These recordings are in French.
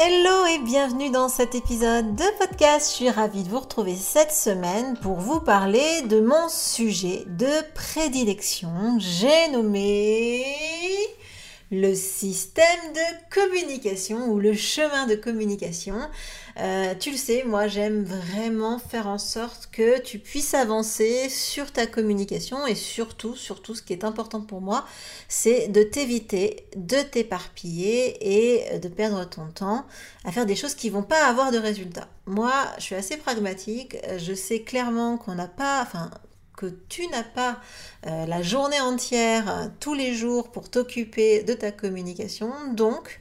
Hello et bienvenue dans cet épisode de podcast. Je suis ravie de vous retrouver cette semaine pour vous parler de mon sujet de prédilection. J'ai nommé le système de communication ou le chemin de communication. Euh, tu le sais, moi j'aime vraiment faire en sorte que tu puisses avancer sur ta communication et surtout, surtout ce qui est important pour moi, c'est de t'éviter de t'éparpiller et de perdre ton temps à faire des choses qui vont pas avoir de résultats. Moi, je suis assez pragmatique, je sais clairement qu'on n'a pas, enfin tu n'as pas euh, la journée entière, euh, tous les jours pour t'occuper de ta communication. Donc,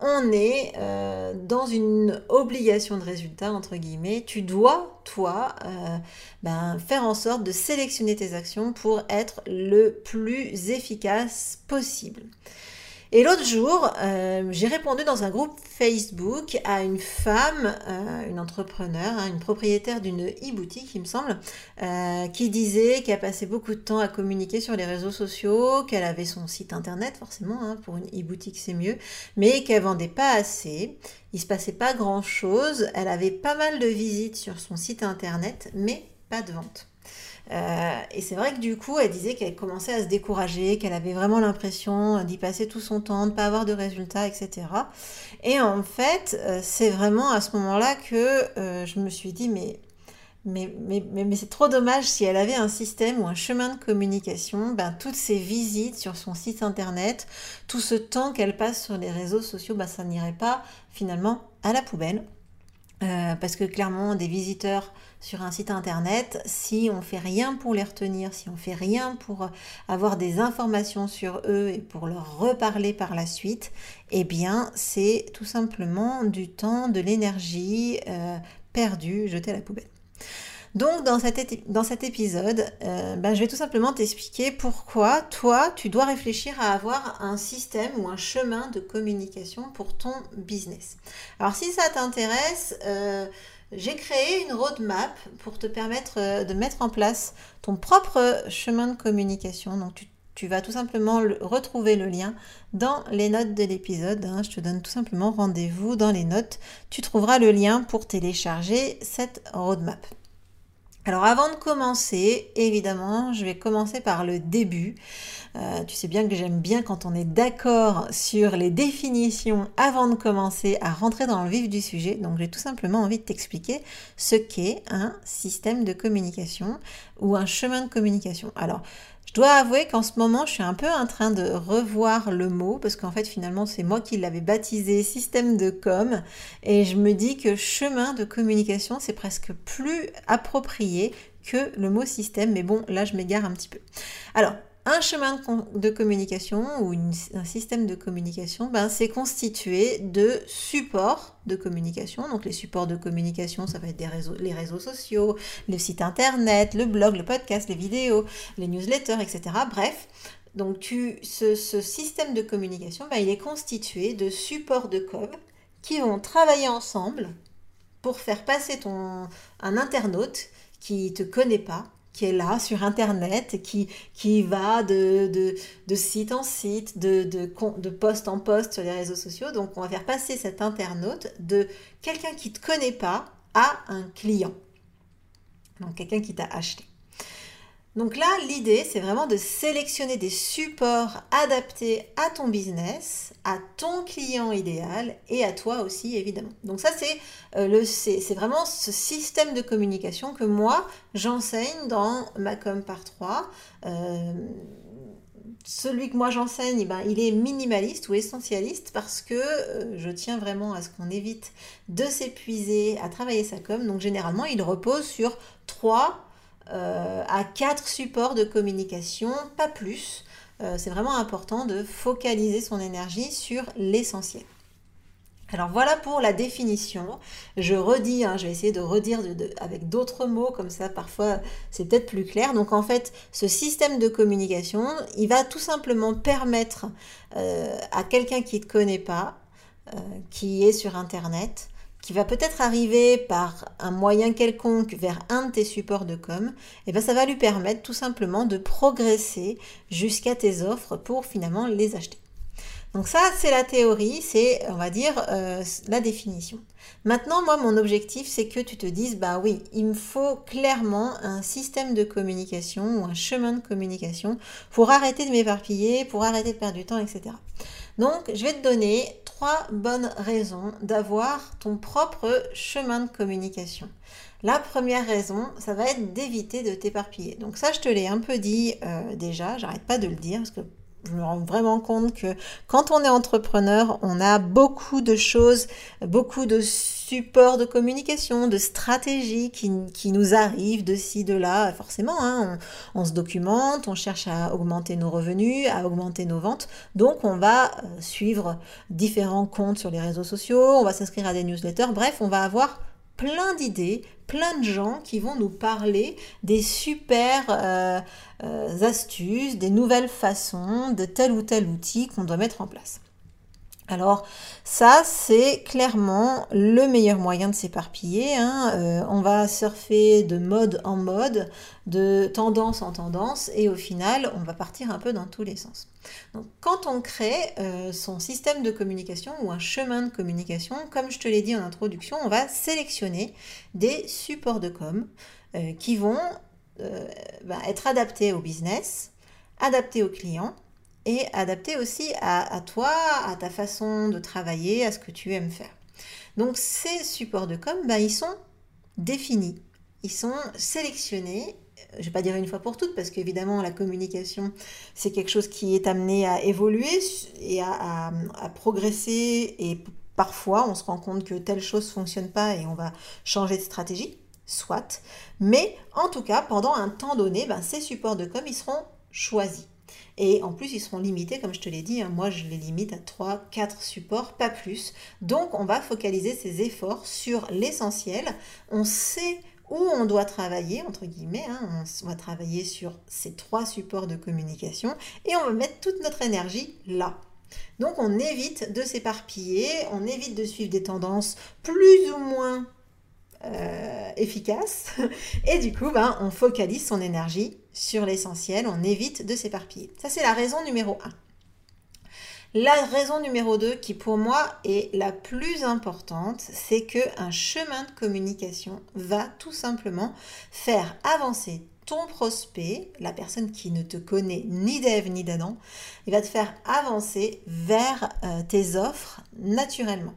on est euh, dans une obligation de résultat, entre guillemets. Tu dois, toi, ben, faire en sorte de sélectionner tes actions pour être le plus efficace possible. Et l'autre jour, euh, j'ai répondu dans un groupe Facebook à une femme, euh, une entrepreneur, hein, une propriétaire d'une e-boutique, il me semble, euh, qui disait qu'elle passait beaucoup de temps à communiquer sur les réseaux sociaux, qu'elle avait son site internet, forcément, hein, pour une e-boutique c'est mieux, mais qu'elle vendait pas assez. Il se passait pas grand chose. Elle avait pas mal de visites sur son site internet, mais pas de vente. Euh, et c'est vrai que du coup, elle disait qu'elle commençait à se décourager, qu'elle avait vraiment l'impression d'y passer tout son temps, de ne pas avoir de résultats, etc. Et en fait, euh, c'est vraiment à ce moment-là que euh, je me suis dit, mais mais, mais, mais, c'est trop dommage si elle avait un système ou un chemin de communication, ben, toutes ces visites sur son site internet, tout ce temps qu'elle passe sur les réseaux sociaux, ben, ça n'irait pas finalement à la poubelle. Euh, parce que clairement, des visiteurs sur un site internet, si on fait rien pour les retenir, si on fait rien pour avoir des informations sur eux et pour leur reparler par la suite, eh bien, c'est tout simplement du temps, de l'énergie euh, perdue, jetée à la poubelle. Donc dans, dans cet épisode, euh, ben, je vais tout simplement t'expliquer pourquoi toi, tu dois réfléchir à avoir un système ou un chemin de communication pour ton business. Alors si ça t'intéresse, euh, j'ai créé une roadmap pour te permettre euh, de mettre en place ton propre chemin de communication. Donc tu vas tout simplement retrouver le lien dans les notes de l'épisode. Hein. Je te donne tout simplement rendez-vous dans les notes. Tu trouveras le lien pour télécharger cette roadmap. Alors avant de commencer, évidemment, je vais commencer par le début. Euh, tu sais bien que j'aime bien quand on est d'accord sur les définitions avant de commencer à rentrer dans le vif du sujet. Donc j'ai tout simplement envie de t'expliquer ce qu'est un système de communication ou un chemin de communication. Alors je dois avouer qu'en ce moment, je suis un peu en train de revoir le mot parce qu'en fait, finalement, c'est moi qui l'avais baptisé système de com et je me dis que chemin de communication, c'est presque plus approprié que le mot système. Mais bon, là, je m'égare un petit peu. Alors, un chemin de communication ou un système de communication, ben, c'est constitué de supports de communication. Donc les supports de communication, ça va être les réseaux sociaux, le site internet, le blog, le podcast, les vidéos, les newsletters, etc. Bref, donc ce, système de communication, ben, il est constitué de supports de com qui vont travailler ensemble pour faire passer ton, un internaute qui ne te connaît pas qui est là sur Internet, qui, va de, site en site, de, de, de poste en poste sur les réseaux sociaux. Donc on va faire passer cet internaute de quelqu'un qui ne te connaît pas à un client. Donc quelqu'un qui t'a acheté. Donc là, l'idée, c'est vraiment de sélectionner des supports adaptés à ton business, à ton client idéal et à toi aussi, évidemment. Donc ça, c'est euh, c'est vraiment ce système de communication que moi, j'enseigne dans ma com par 3. Euh, celui que moi j'enseigne, eh ben, il est minimaliste ou essentialiste parce que euh, je tiens vraiment à ce qu'on évite de s'épuiser à travailler sa com. Donc généralement, il repose sur trois euh, à quatre supports de communication, pas plus. Euh, c'est vraiment important de focaliser son énergie sur l'essentiel. Alors voilà pour la définition. Je redis, hein, je vais essayer de redire avec d'autres mots, comme ça parfois c'est peut-être plus clair. Donc en fait, ce système de communication, il va tout simplement permettre euh, à quelqu'un qui ne te connaît pas, qui est sur Internet, qui va peut-être arriver par un moyen quelconque vers un de tes supports de com, et eh bien ça va lui permettre tout simplement de progresser jusqu'à tes offres pour finalement les acheter. Donc ça, c'est la théorie, c'est, on va dire, euh, la définition. Maintenant, moi, mon objectif, c'est que tu te dises, bah oui, il me faut clairement un système de communication ou un chemin de communication pour arrêter de m'éparpiller, pour arrêter de perdre du temps, etc. Donc, je vais te donner trois bonnes raisons d'avoir ton propre chemin de communication. La première raison, ça va être d'éviter de t'éparpiller. Donc ça, je te l'ai un peu dit euh, déjà, j'arrête pas de le dire parce que je me rends vraiment compte que quand on est entrepreneur, on a beaucoup de choses, beaucoup de supports de communication, de stratégies qui, nous arrivent de ci, de là. Forcément, hein, on, se documente, on cherche à augmenter nos revenus, à augmenter nos ventes. Donc, on va euh, suivre différents comptes sur les réseaux sociaux, on va s'inscrire à des newsletters. Bref, on va avoir plein d'idées, plein de gens qui vont nous parler des super euh, euh, astuces, des nouvelles façons de tel ou tel outil qu'on doit mettre en place. Alors ça, c'est clairement le meilleur moyen de s'éparpiller. Hein. Euh, on va surfer de mode en mode, de tendance en tendance, et au final, on va partir un peu dans tous les sens. Quand on crée euh, son système de communication ou un chemin de communication, comme je te l'ai dit en introduction, on va sélectionner des supports de com euh, qui vont bah, être adaptés au business, adaptés aux clients et adapté aussi à, toi, à ta façon de travailler, à ce que tu aimes faire. Donc ces supports de com, bah, ils sont définis, ils sont sélectionnés. Je ne vais pas dire une fois pour toutes parce qu'évidemment la communication c'est quelque chose qui est amené à évoluer et à, progresser et parfois on se rend compte que telle chose ne fonctionne pas et on va changer de stratégie, soit. Mais en tout cas pendant un temps donné, bah, ces supports de com ils seront choisis. Et en plus, ils seront limités, comme je te l'ai dit, hein. moi je les limite à 3, 4 supports, pas plus. Donc on va focaliser ses efforts sur l'essentiel. On sait où on doit travailler, entre guillemets, hein. on va travailler sur ces trois supports de communication et on va mettre toute notre énergie là. Donc on évite de s'éparpiller, on évite de suivre des tendances plus ou moins euh, efficaces et du coup ben, on focalise son énergie sur l'essentiel, on évite de s'éparpiller. Ça, c'est la raison numéro 1. La raison numéro 2, qui pour moi est la plus importante, c'est que un chemin de communication va tout simplement faire avancer ton prospect, la personne qui ne te connaît ni d'Ève ni d'Adam, il va te faire avancer vers euh, tes offres naturellement.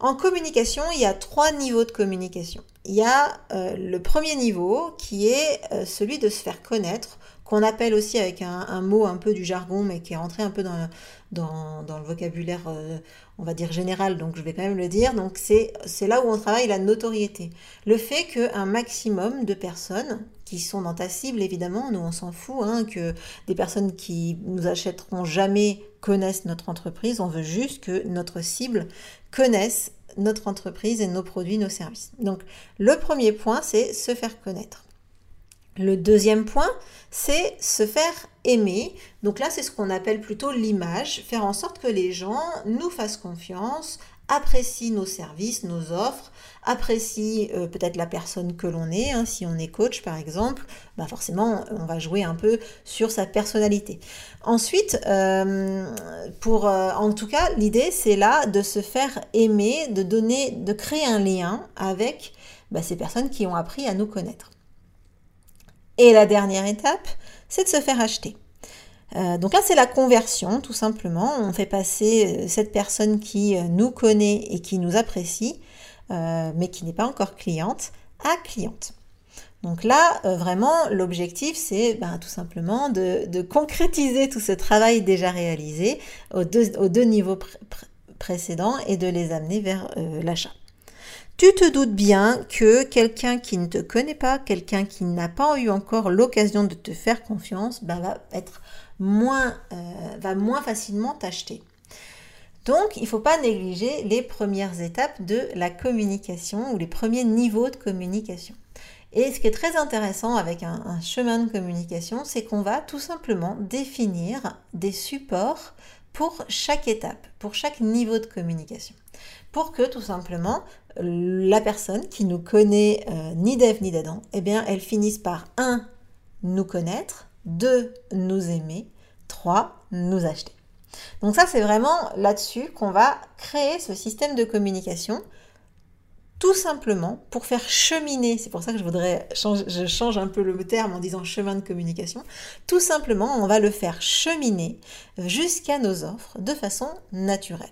En communication, il y a trois niveaux de communication. Il y a euh, le premier niveau qui est euh, celui de se faire connaître, qu'on appelle aussi avec un, mot un peu du jargon, mais qui est rentré un peu dans, le vocabulaire, euh, on va dire général, donc je vais quand même le dire. Donc c'est là où on travaille la notoriété. Le fait qu'un maximum de personnes qui sont dans ta cible, évidemment, nous on s'en fout, hein, que des personnes qui nous achèteront jamais connaissent notre entreprise, on veut juste que notre cible connaisse notre entreprise et nos produits, nos services. Donc le premier point, c'est se faire connaître. Le deuxième point, c'est se faire aimer. Donc là, c'est ce qu'on appelle plutôt l'image, faire en sorte que les gens nous fassent confiance, apprécient nos services, nos offres, apprécient euh, peut-être la personne que l'on est. Hein. si on est coach par exemple, bah forcément on va jouer un peu sur sa personnalité. Ensuite, euh, euh, en tout cas, l'idée c'est là de se faire aimer, de donner, de créer un lien avec bah, ces personnes qui ont appris à nous connaître. Et la dernière étape, c'est de se faire acheter. Euh, donc là, c'est la conversion, tout simplement. On fait passer euh, cette personne qui euh, nous connaît et qui nous apprécie, mais qui n'est pas encore cliente, à cliente. Donc là, vraiment, l'objectif, c'est ben, tout simplement de, concrétiser tout ce travail déjà réalisé aux deux, niveaux précédents et de les amener vers l'achat. Tu te doutes bien que quelqu'un qui ne te connaît pas, quelqu'un qui n'a pas eu encore l'occasion de te faire confiance, bah, va être moins, euh, va moins facilement t'acheter. Donc, il ne faut pas négliger les premières étapes de la communication ou les premiers niveaux de communication. Et ce qui est très intéressant avec un chemin de communication, c'est qu'on va tout simplement définir des supports pour chaque étape, pour chaque niveau de communication. Pour que tout simplement la personne qui nous connaît euh, ni d'Ève ni d'Adam, eh bien, elle finisse par 1. nous connaître, 2. nous aimer, 3. nous acheter. Donc ça, c'est vraiment là-dessus qu'on va créer ce système de communication tout simplement pour faire cheminer, c'est pour ça que je voudrais je change un peu le terme en disant chemin de communication, tout simplement on va le faire cheminer jusqu'à nos offres de façon naturelle.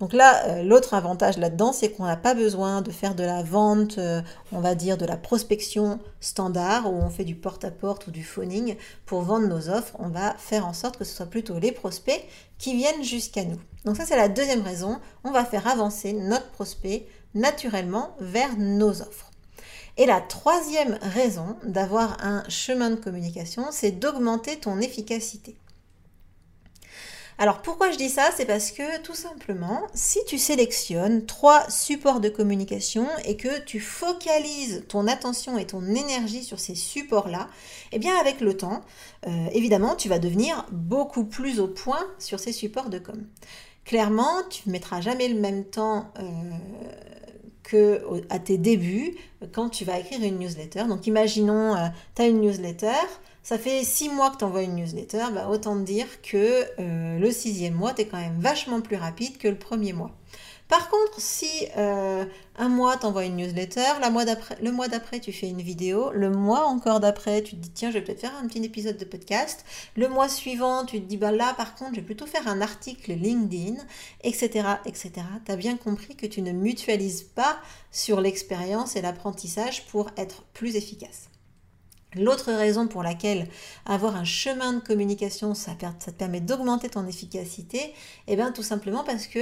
Donc là, euh, l'autre avantage là-dedans, c'est qu'on n'a pas besoin de faire de la vente, euh, on va dire de la prospection standard, où on fait du porte-à-porte ou du phoning pour vendre nos offres. On va faire en sorte que ce soit plutôt les prospects qui viennent jusqu'à nous. Donc ça, c'est la deuxième raison. On va faire avancer notre prospect naturellement vers nos offres. Et la troisième raison d'avoir un chemin de communication, c'est d'augmenter ton efficacité. Alors pourquoi je dis ça? C'est parce que tout simplement, si tu sélectionnes trois supports de communication et que tu focalises ton attention et ton énergie sur ces supports-là, eh bien avec le temps, euh, évidemment, tu vas devenir beaucoup plus au point sur ces supports de com. Clairement, tu ne mettras jamais le même temps euh, que à tes débuts quand tu vas écrire une newsletter. Donc imaginons, euh, tu as une newsletter, ça fait six mois que tu envoies une newsletter, bah, autant dire que euh, le sixième mois, tu es quand même vachement plus rapide que le premier mois. Par contre, si euh, un mois tu envoies une newsletter, le mois d'après tu fais une vidéo, le mois encore d'après tu te dis tiens je vais peut-être faire un petit épisode de podcast, le mois suivant tu te dis bah là par contre je vais plutôt faire un article LinkedIn, etc. etc. Tu as bien compris que tu ne mutualises pas sur l'expérience et l'apprentissage pour être plus efficace. L'autre raison pour laquelle avoir un chemin de communication, ça, te permet d'augmenter ton efficacité, et eh bien tout simplement parce que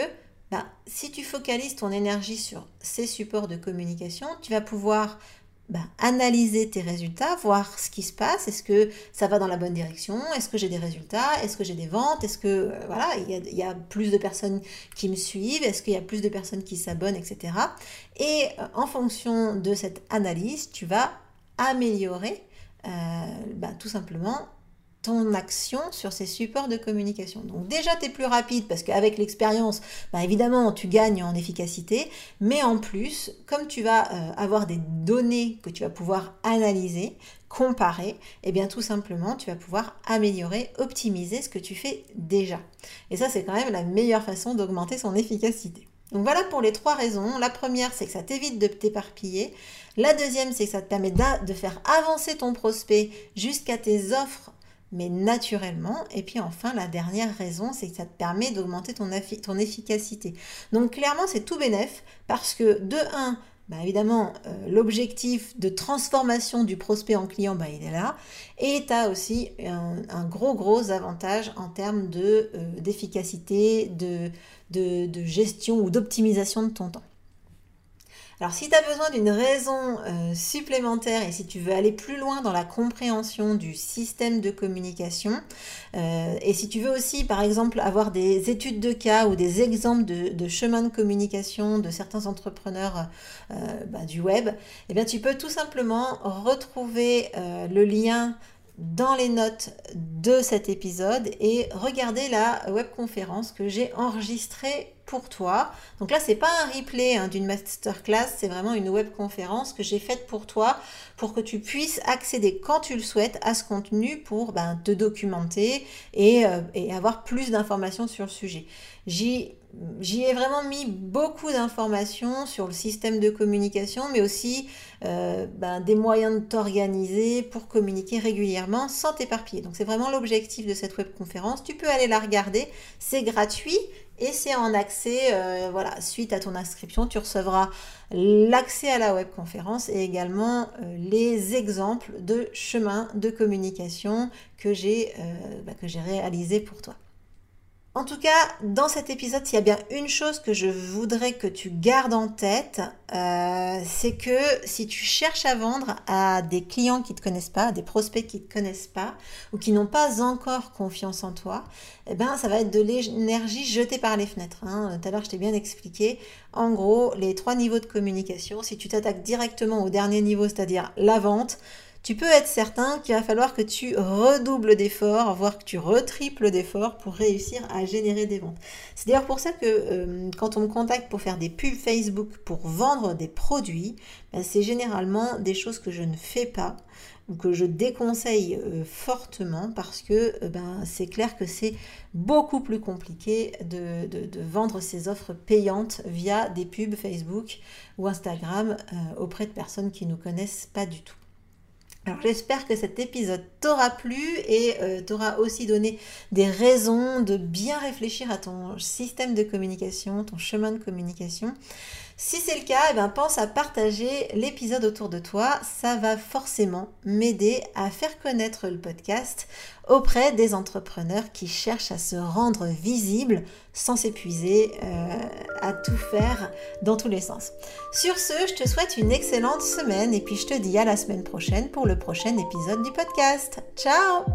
bah, si tu focalises ton énergie sur ces supports de communication, tu vas pouvoir bah, analyser tes résultats, voir ce qui se passe, est-ce que ça va dans la bonne direction, est-ce que j'ai des résultats, est-ce que j'ai des ventes, est-ce que euh, voilà, il y, a, plus de personnes qui me suivent, est-ce qu'il y a plus de personnes qui s'abonnent, etc. Et euh, en fonction de cette analyse, tu vas améliorer euh, bah, tout simplement ton action sur ces supports de communication. Donc déjà, tu es plus rapide parce qu'avec l'expérience, bah, évidemment, tu gagnes en efficacité, mais en plus, comme tu vas euh, avoir des données que tu vas pouvoir analyser, comparer, et eh bien tout simplement, tu vas pouvoir améliorer, optimiser ce que tu fais déjà. Et ça, c'est quand même la meilleure façon d'augmenter son efficacité. Donc voilà pour les trois raisons. La première, c'est que ça t'évite de t'éparpiller. La deuxième, c'est que ça te permet de faire avancer ton prospect jusqu'à tes offres, mais naturellement. Et puis enfin, la dernière raison, c'est que ça te permet d'augmenter ton, ton, efficacité. Donc clairement, c'est tout bénef parce que de 1, bah, évidemment, euh, l'objectif de transformation du prospect en client, bah, il est là. Et tu as aussi un, gros, gros avantage en termes euh, d'efficacité, de, de, de gestion ou d'optimisation de ton temps. Alors si tu as besoin d'une raison euh, supplémentaire et si tu veux aller plus loin dans la compréhension du système de communication, euh, et si tu veux aussi par exemple avoir des études de cas ou des exemples de, chemins de communication de certains entrepreneurs euh, bah, du web, eh bien tu peux tout simplement retrouver le lien dans les notes de cet épisode et regarder la webconférence que j'ai enregistrée pour toi. Donc là, c'est pas un replay hein, d'une masterclass, c'est vraiment une webconférence que j'ai faite pour toi pour que tu puisses accéder quand tu le souhaites à ce contenu pour ben, te documenter et, euh, et avoir plus d'informations sur le sujet. J'y ai vraiment mis beaucoup d'informations sur le système de communication, mais aussi euh, ben, des moyens de t'organiser pour communiquer régulièrement sans t'éparpiller. Donc c'est vraiment l'objectif de cette webconférence. Tu peux aller la regarder, c'est gratuit et c'est en accès, euh, voilà, suite à ton inscription, tu recevras l'accès à la webconférence et également euh, les exemples de chemins de communication que j'ai ben, que j'ai réalisé pour toi. En tout cas, dans cet épisode, s'il y a bien une chose que je voudrais que tu gardes en tête, euh, c'est que si tu cherches à vendre à des clients qui ne te connaissent pas, à des prospects qui ne te connaissent pas, ou qui n'ont pas encore confiance en toi, eh ben, ça va être de l'énergie jetée par les fenêtres. Hein. Tout à l'heure, je t'ai bien expliqué. En gros, les trois niveaux de communication, si tu t'attaques directement au dernier niveau, c'est-à-dire la vente, tu peux être certain qu'il va falloir que tu redoubles d'efforts, voire que tu retriples d'efforts pour réussir à générer des ventes. C'est d'ailleurs pour ça que euh, quand on me contacte pour faire des pubs Facebook, pour vendre des produits, ben, c'est généralement des choses que je ne fais pas ou que je déconseille euh, fortement parce que euh, ben, c'est clair que c'est beaucoup plus compliqué de, de, vendre ces offres payantes via des pubs Facebook ou Instagram auprès de personnes qui ne nous connaissent pas du tout. Alors j'espère que cet épisode t'aura plu et euh, t'aura aussi donné des raisons de bien réfléchir à ton système de communication, ton chemin de communication. Si c'est le cas, eh ben, pense à partager l'épisode autour de toi. Ça va forcément m'aider à faire connaître le podcast auprès des entrepreneurs qui cherchent à se rendre visibles sans s'épuiser euh, à tout faire dans tous les sens. Sur ce, je te souhaite une excellente semaine et puis je te dis à la semaine prochaine pour le prochain épisode du podcast. Ciao